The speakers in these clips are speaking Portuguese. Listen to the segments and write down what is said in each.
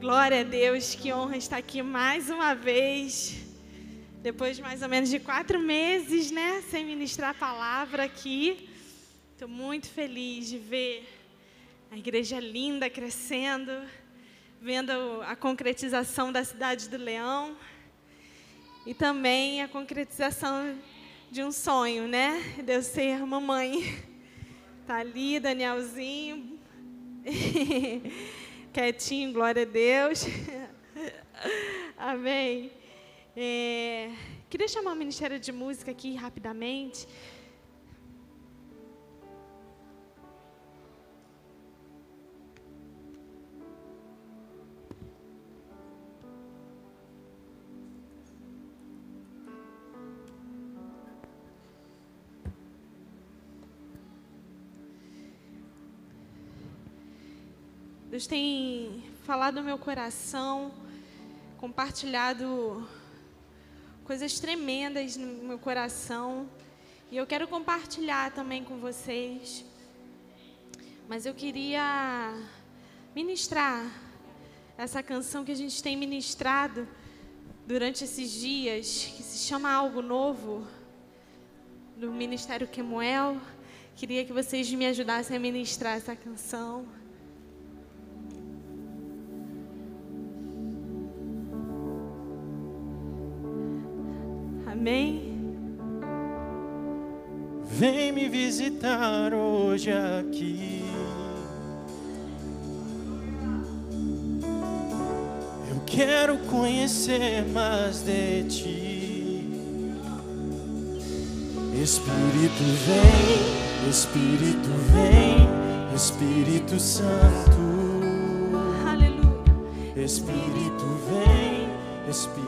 Glória a Deus, que honra estar aqui mais uma vez. Depois de mais ou menos de quatro meses, né, sem ministrar a palavra aqui. Estou muito feliz de ver a igreja linda crescendo, vendo a concretização da cidade do Leão e também a concretização de um sonho, né, de eu ser mamãe. Tá ali, Danielzinho. quietinho, glória a Deus. Amém. É, queria chamar o Ministério de Música aqui rapidamente. Deus tem falado no meu coração, compartilhado coisas tremendas no meu coração. E eu quero compartilhar também com vocês. Mas eu queria ministrar essa canção que a gente tem ministrado durante esses dias, que se chama Algo Novo, do Ministério Quemuel. Queria que vocês me ajudassem a ministrar essa canção. Amém. Vem me visitar hoje aqui. Eu quero conhecer mais de ti. Espírito vem, Espírito vem, Espírito Santo. Aleluia. Espírito vem, Espírito.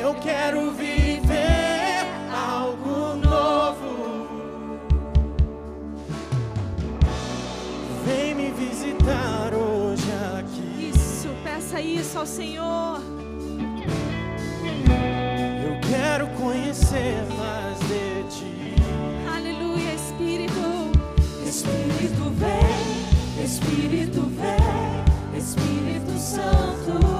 Eu quero viver algo novo. Vem me visitar hoje aqui. Isso, peça isso ao Senhor. Eu quero conhecer mais de ti. Aleluia, Espírito. Espírito vem, Espírito vem, Espírito Santo.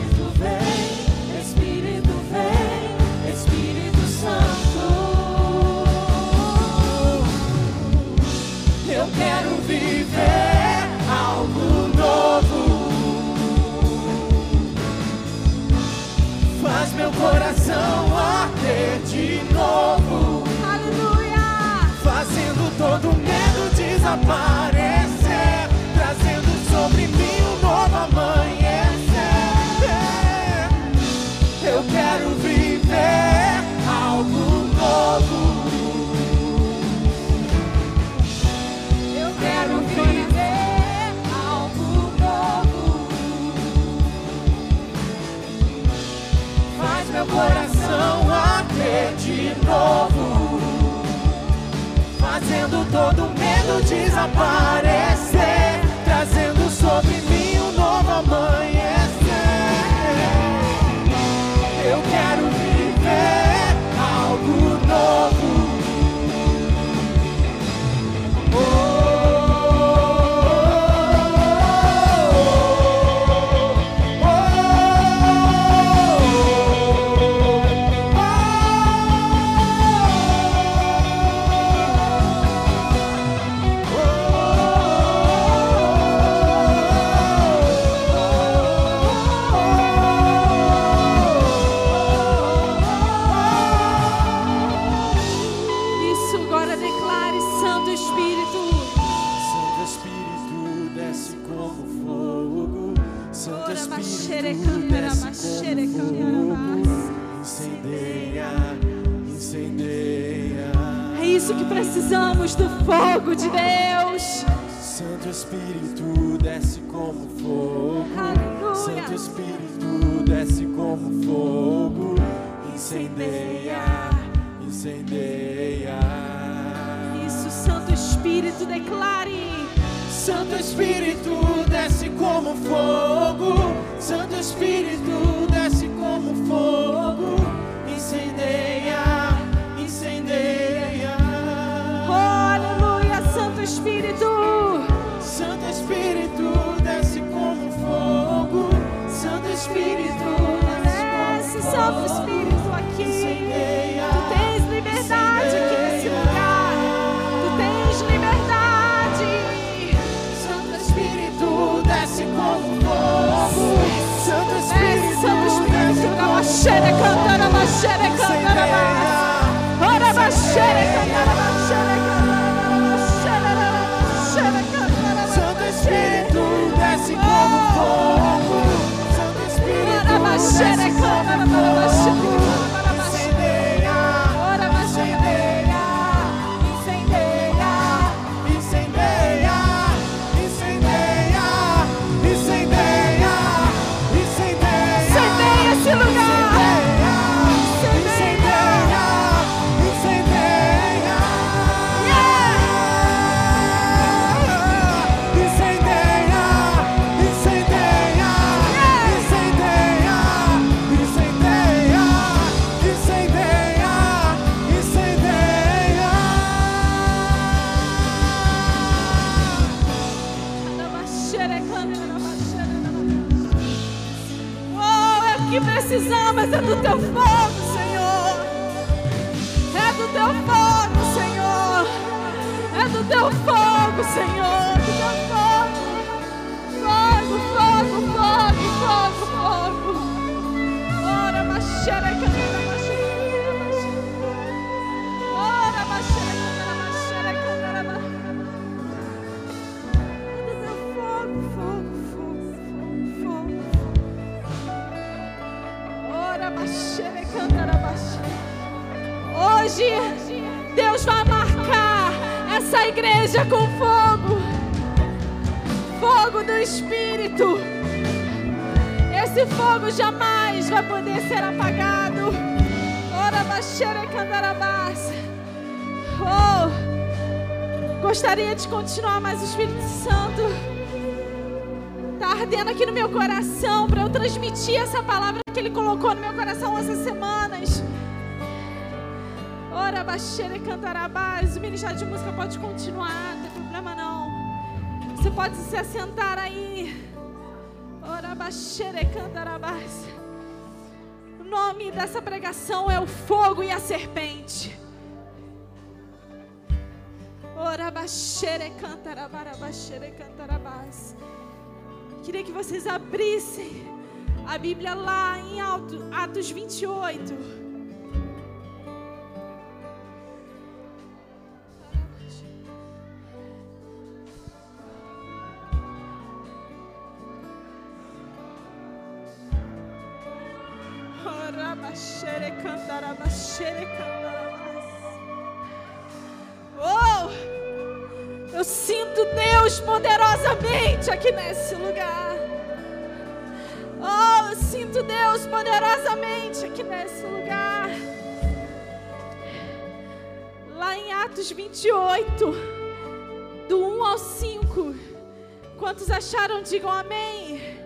coração arder de novo, Aleluia. fazendo todo medo desaparecer, fazendo todo medo desaparecer, trazendo sobre mim um novo amanhecer. Incendeia, incendeia. Isso, Santo Espírito, declare. Santo Espírito desce como fogo. Santo Espírito desce como fogo. Incendeia, incendeia. Oh, aleluia, Santo Espírito. Santo Espírito desce como fogo. Santo Espírito Desce, desce Santo como fogo. Espírito, Tu tens liberdade aqui nesse lugar. Tu tens liberdade. Santo Espírito desce como fogo. Santo Desce, Espírito Santo Espírito. desce como Rabaxere, cantara, baixere, cantara, baixere. Ora, baixere, cantara, Hoje, Deus vai marcar essa igreja com fogo. Fogo do Espírito. Esse fogo jamais vai poder ser apagado. Ora, baxa. Oh, gostaria de continuar, mas o Espírito Santo ardendo aqui no meu coração para eu transmitir essa palavra que Ele colocou no meu coração essas semanas. Ora, baixeira e cantarabás. O ministério de música pode continuar, não tem problema não. Você pode se assentar aí. Ora, baixeira e cantarabás. O nome dessa pregação é o fogo e a serpente. Ora, baixeira e cantarabás. Queria que vocês abrissem a Bíblia lá em Atos 28. Poderosamente aqui nesse lugar. Lá em Atos 28, do 1 ao 5. Quantos acharam, digam amém.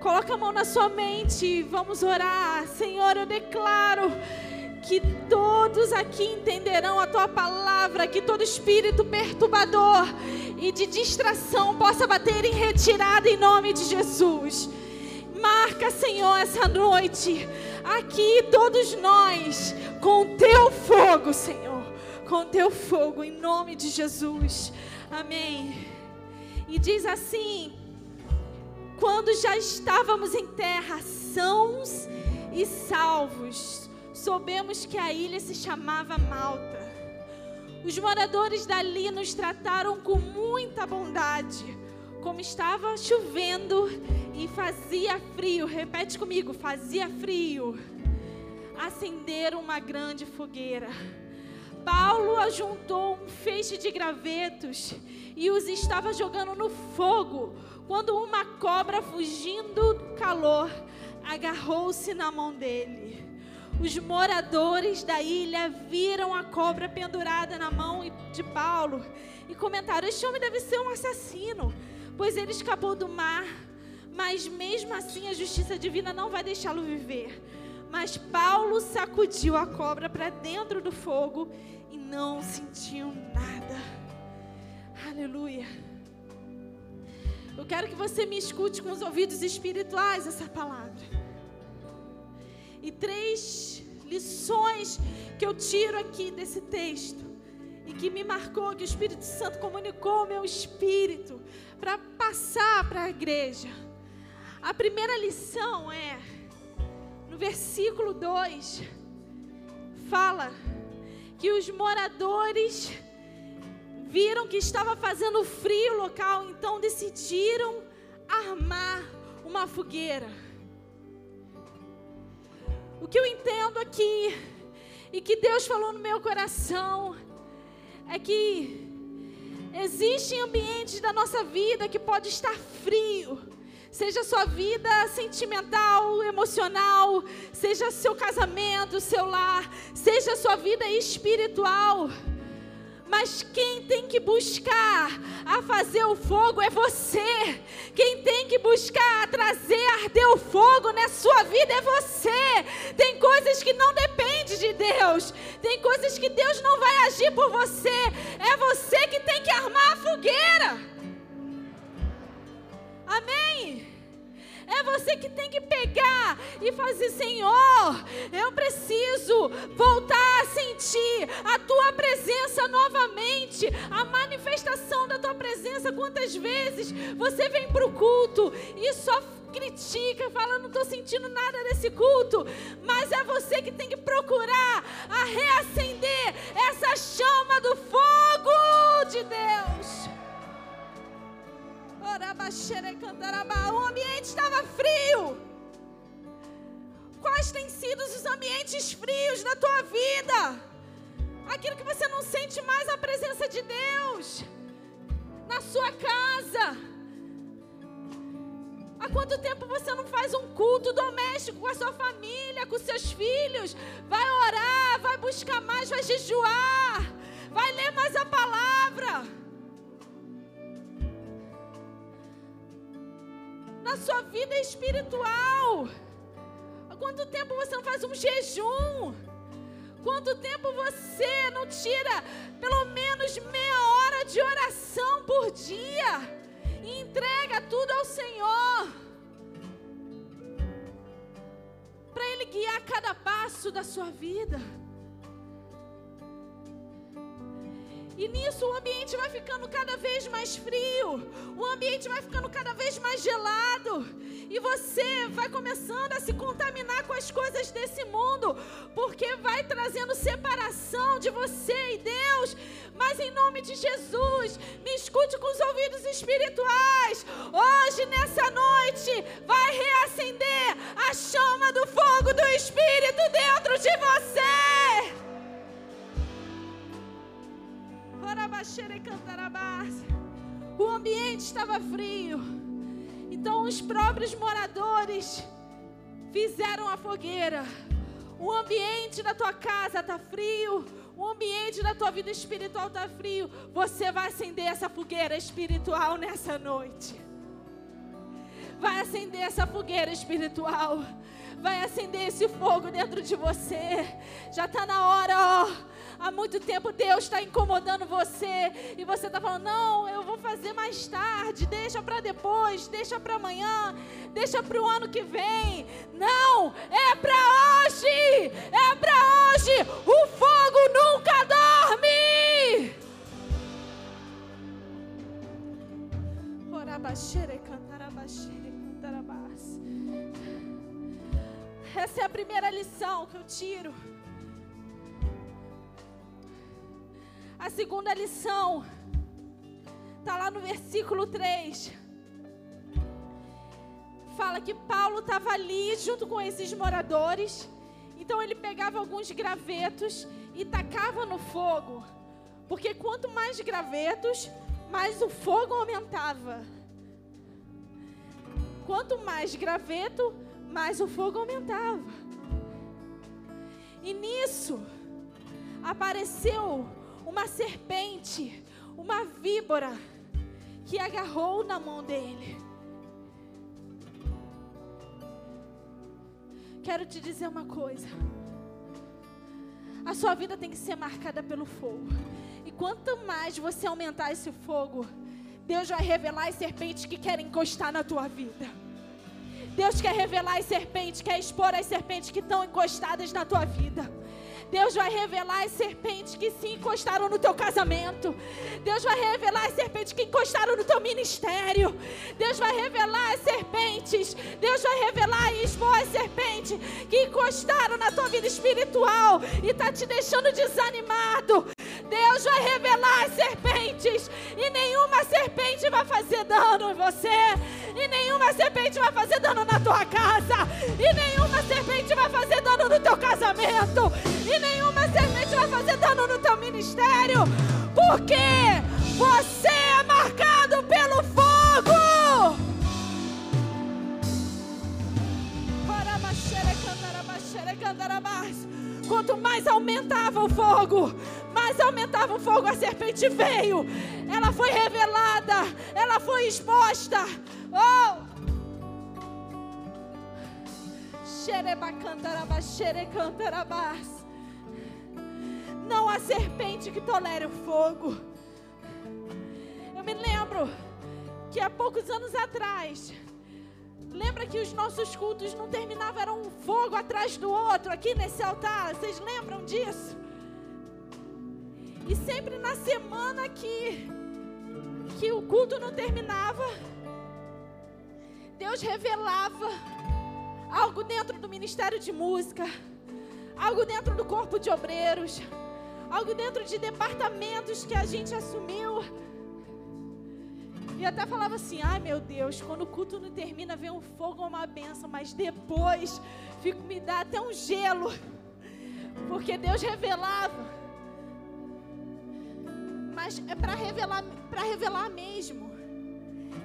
Coloca a mão na sua mente e vamos orar. Senhor, eu declaro que todos aqui entenderão a tua palavra, que todo espírito perturbador e de distração possa bater em retirada em nome de Jesus. Marca, Senhor, essa noite, aqui todos nós, com teu fogo, Senhor, com teu fogo, em nome de Jesus. Amém. E diz assim: quando já estávamos em terra, sãos e salvos, soubemos que a ilha se chamava Malta. Os moradores dali nos trataram com muita bondade. Como estava chovendo e fazia frio, repete comigo, fazia frio, acenderam uma grande fogueira. Paulo ajuntou um feixe de gravetos e os estava jogando no fogo, quando uma cobra, fugindo do calor, agarrou-se na mão dele. Os moradores da ilha viram a cobra pendurada na mão de Paulo e comentaram: Este homem deve ser um assassino, pois ele escapou do mar. Mas mesmo assim, a justiça divina não vai deixá-lo viver. Mas Paulo sacudiu a cobra para dentro do fogo e não sentiu nada. Aleluia. Eu quero que você me escute com os ouvidos espirituais essa palavra. E três lições que eu tiro aqui desse texto e que me marcou, que o Espírito Santo comunicou ao meu espírito para passar para a igreja. A primeira lição é, no versículo 2, fala que os moradores viram que estava fazendo frio local, então decidiram armar uma fogueira. O que eu entendo aqui e que Deus falou no meu coração é que existem ambientes da nossa vida que pode estar frio. Seja sua vida sentimental, emocional, seja seu casamento, seu lar, seja sua vida espiritual. Mas quem tem que buscar a fazer o fogo é você. Quem tem que buscar a trazer, arder o fogo na sua vida é você. Tem coisas que não dependem de Deus. Tem coisas que Deus não vai agir por você. É você que tem que armar a fogueira. Amém? É você que tem que pegar e fazer, Senhor, eu preciso voltar a sentir a tua novamente, a manifestação da tua presença. Quantas vezes você vem para o culto e só critica, fala, não estou sentindo nada desse culto, mas é você que tem que procurar a reacender essa chama do fogo de Deus. O ambiente estava frio. Quais têm sido os ambientes frios da tua vida? Aquilo que você não sente mais a presença de Deus na sua casa. Há quanto tempo você não faz um culto doméstico com a sua família, com seus filhos? Vai orar, vai buscar mais, vai jejuar, vai ler mais a palavra. na sua vida espiritual. Há quanto tempo você não faz um jejum? Quanto tempo você não tira pelo menos meia hora de oração por dia e entrega tudo ao Senhor? Para Ele guiar cada passo da sua vida. E nisso o ambiente vai ficando cada vez mais frio, o ambiente vai ficando cada vez mais gelado, e você vai começando a se contaminar com as coisas desse mundo, porque vai trazendo separação de você e Deus. Mas em nome de Jesus, me escute com os ouvidos espirituais. Hoje, nessa noite, vai reacender a chama do fogo do Espírito dentro de você. O ambiente estava frio. Então os próprios moradores fizeram a fogueira. O ambiente da tua casa está frio. O ambiente da tua vida espiritual está frio. Você vai acender essa fogueira espiritual nessa noite. Vai acender essa fogueira espiritual. Vai acender esse fogo dentro de você. Já está na hora, ó Há muito tempo Deus está incomodando você e você está falando: não, eu vou fazer mais tarde, deixa para depois, deixa para amanhã, deixa para o ano que vem. Não, é para hoje, é para hoje. O fogo nunca dorme. Essa é a primeira lição que eu tiro. A segunda lição está lá no versículo 3. fala que Paulo estava ali junto com esses moradores. Então ele pegava alguns gravetos e tacava no fogo. Porque quanto mais gravetos, mais o fogo aumentava. Quanto mais graveto, mais o fogo aumentava. E nisso apareceu uma serpente, uma víbora, que agarrou na mão dele. Quero te dizer uma coisa. A sua vida tem que ser marcada pelo fogo. E quanto mais você aumentar esse fogo, Deus vai revelar as serpentes que querem encostar na tua vida. Deus quer revelar as serpentes, quer expor as serpentes que estão encostadas na tua vida. Deus vai revelar as serpentes que se encostaram no teu casamento. Deus vai revelar as serpentes que encostaram no teu ministério. Deus vai revelar as serpentes. Deus vai revelar e expor as serpentes que encostaram na tua vida espiritual e está te deixando desanimado. Deus vai revelar as serpentes e nenhuma serpente vai fazer dano em você, e nenhuma serpente vai fazer dano na tua casa, e nenhuma serpente vai fazer dano no teu casamento, e nenhuma serpente vai fazer dano no teu ministério, porque você é marcado pelo fogo. Quanto mais aumentava o fogo, mais aumentava o fogo, a serpente veio. Ela foi revelada, ela foi exposta. Oh! Não há serpente que tolere o fogo. Eu me lembro que há poucos anos atrás, lembra que os nossos cultos não terminavam, era um fogo atrás do outro aqui nesse altar. Vocês lembram disso? E sempre na semana que, que o culto não terminava, Deus revelava algo dentro do ministério de música, algo dentro do corpo de obreiros, algo dentro de departamentos que a gente assumiu. E até falava assim: ai meu Deus, quando o culto não termina, vem um fogo ou uma benção, mas depois fico, me dá até um gelo, porque Deus revelava. Mas é para revelar, para revelar mesmo.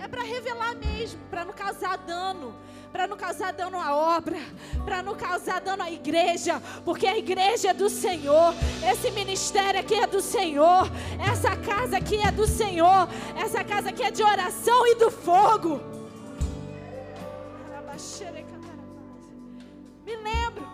É para revelar mesmo, para não causar dano, para não causar dano à obra, para não causar dano à igreja, porque a igreja é do Senhor, esse ministério aqui é do Senhor, essa casa aqui é do Senhor, essa casa aqui é de oração e do fogo. Me lembro.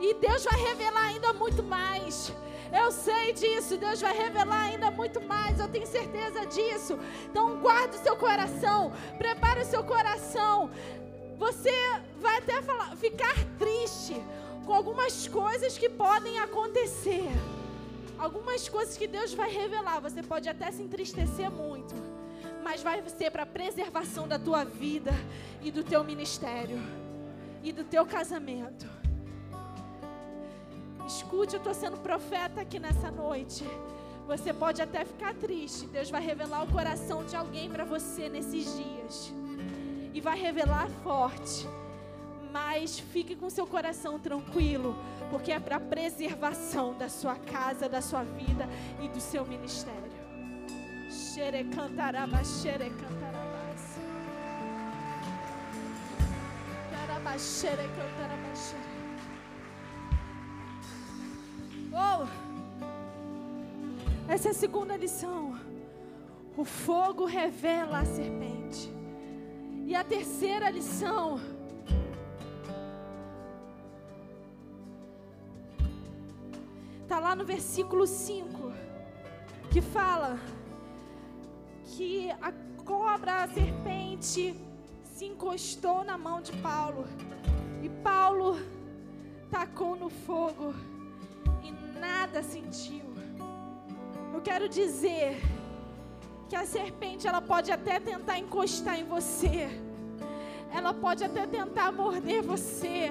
E Deus vai revelar ainda muito mais. Eu sei disso, Deus vai revelar ainda muito mais, eu tenho certeza disso. Então guarde o seu coração, prepare o seu coração. Você vai até falar, ficar triste com algumas coisas que podem acontecer. Algumas coisas que Deus vai revelar, você pode até se entristecer muito, mas vai ser para preservação da tua vida e do teu ministério e do teu casamento. Escute, eu estou sendo profeta aqui nessa noite. Você pode até ficar triste. Deus vai revelar o coração de alguém para você nesses dias. E vai revelar forte. Mas fique com seu coração tranquilo, porque é para preservação da sua casa, da sua vida e do seu ministério. Xerecantaraba, xerecantaraba. Xerecantaraba, xerecantaraba. Essa é a segunda lição. O fogo revela a serpente. E a terceira lição. Está lá no versículo 5. Que fala que a cobra, a serpente, se encostou na mão de Paulo. E Paulo tacou no fogo nada sentiu. Eu quero dizer que a serpente ela pode até tentar encostar em você. Ela pode até tentar morder você.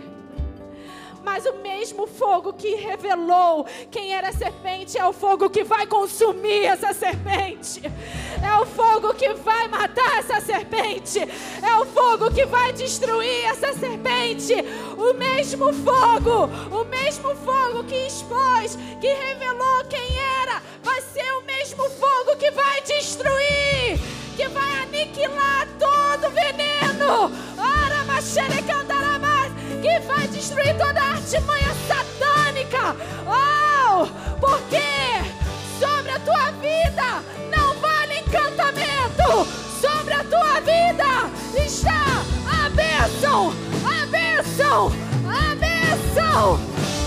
Mas o mesmo fogo que revelou quem era a serpente é o fogo que vai consumir essa serpente. É o fogo que vai matar essa serpente. É o fogo que vai destruir essa serpente. O mesmo fogo, o mesmo fogo que expôs, que revelou quem era, vai ser o mesmo fogo que vai destruir, que vai aniquilar todo veneno. Que vai destruir toda a artimanha satânica. Oh, porque sobre a tua vida não vale encantamento. Sobre a tua vida está a bênção, bênção, a bênção,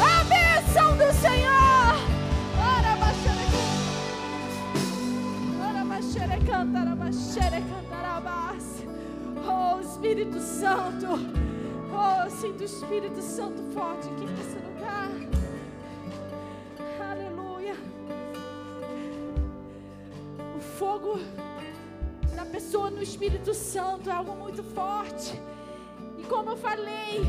a bênção do Senhor. Ora, Oh, Espírito Santo. Oh, sinto o Espírito Santo forte aqui nesse lugar. Aleluia. O fogo da pessoa no Espírito Santo é algo muito forte. Como eu falei,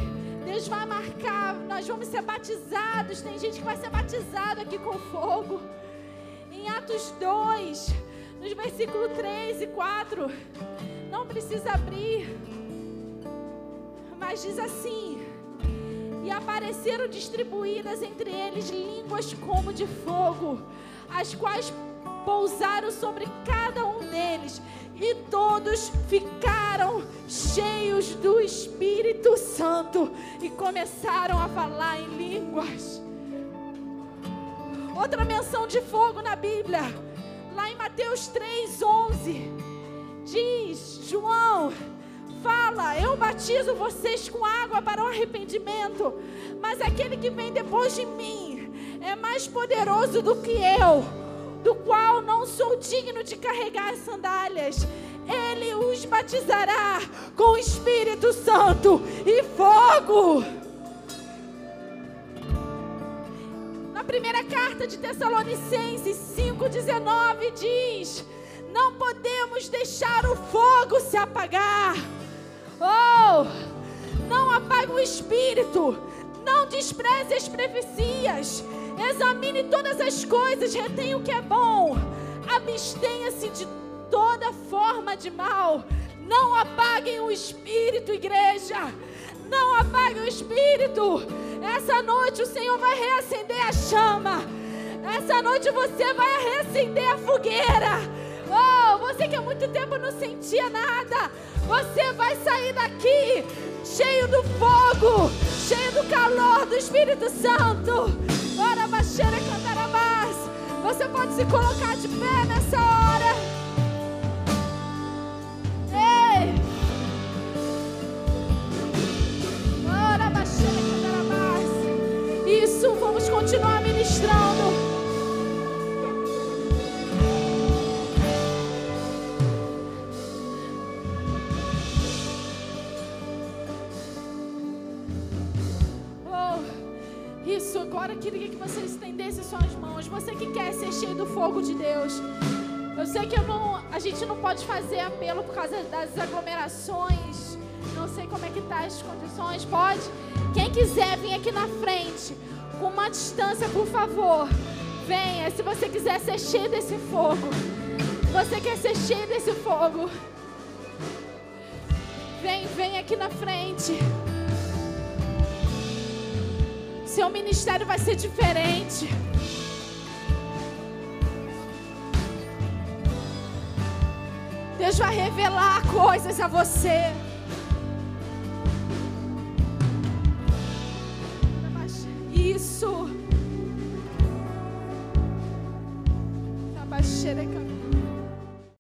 Deus vai marcar, nós vamos ser batizados. Tem gente que vai ser batizado aqui com fogo. Em Atos 2, nos versículos 3 e 4, não precisa abrir, mas diz assim: E apareceram distribuídas entre eles línguas como de fogo, as quais pousaram sobre cada um e todos ficaram cheios do Espírito Santo e começaram a falar em línguas. Outra menção de fogo na Bíblia, lá em Mateus 3:11, diz João fala: Eu batizo vocês com água para o arrependimento, mas aquele que vem depois de mim é mais poderoso do que eu do qual não sou digno de carregar as sandálias. Ele os batizará com o Espírito Santo e fogo. Na primeira carta de Tessalonicenses 5,19 diz: Não podemos deixar o fogo se apagar. Oh, não apague o espírito, não despreze as profecias Examine todas as coisas, retenha o que é bom. Abstenha-se de toda forma de mal. Não apaguem o espírito, igreja. Não apaguem o espírito. Essa noite o Senhor vai reacender a chama. Essa noite você vai reacender a fogueira. Oh, você que há muito tempo não sentia nada, você vai sair daqui cheio do fogo, cheio do calor do Espírito Santo. Você pode se colocar de pé nessa hora. Ei! Ora. Isso, vamos continuar ministrando. Agora queria que você estendesse suas mãos. Você que quer ser cheio do fogo de Deus. Eu sei que não, a gente não pode fazer apelo por causa das aglomerações. Não sei como é que tá as condições. Pode? Quem quiser vir aqui na frente, com uma distância, por favor. Venha. Se você quiser ser cheio desse fogo. Você quer ser cheio desse fogo. Vem, vem aqui na frente. Seu ministério vai ser diferente. Deus vai revelar coisas a você.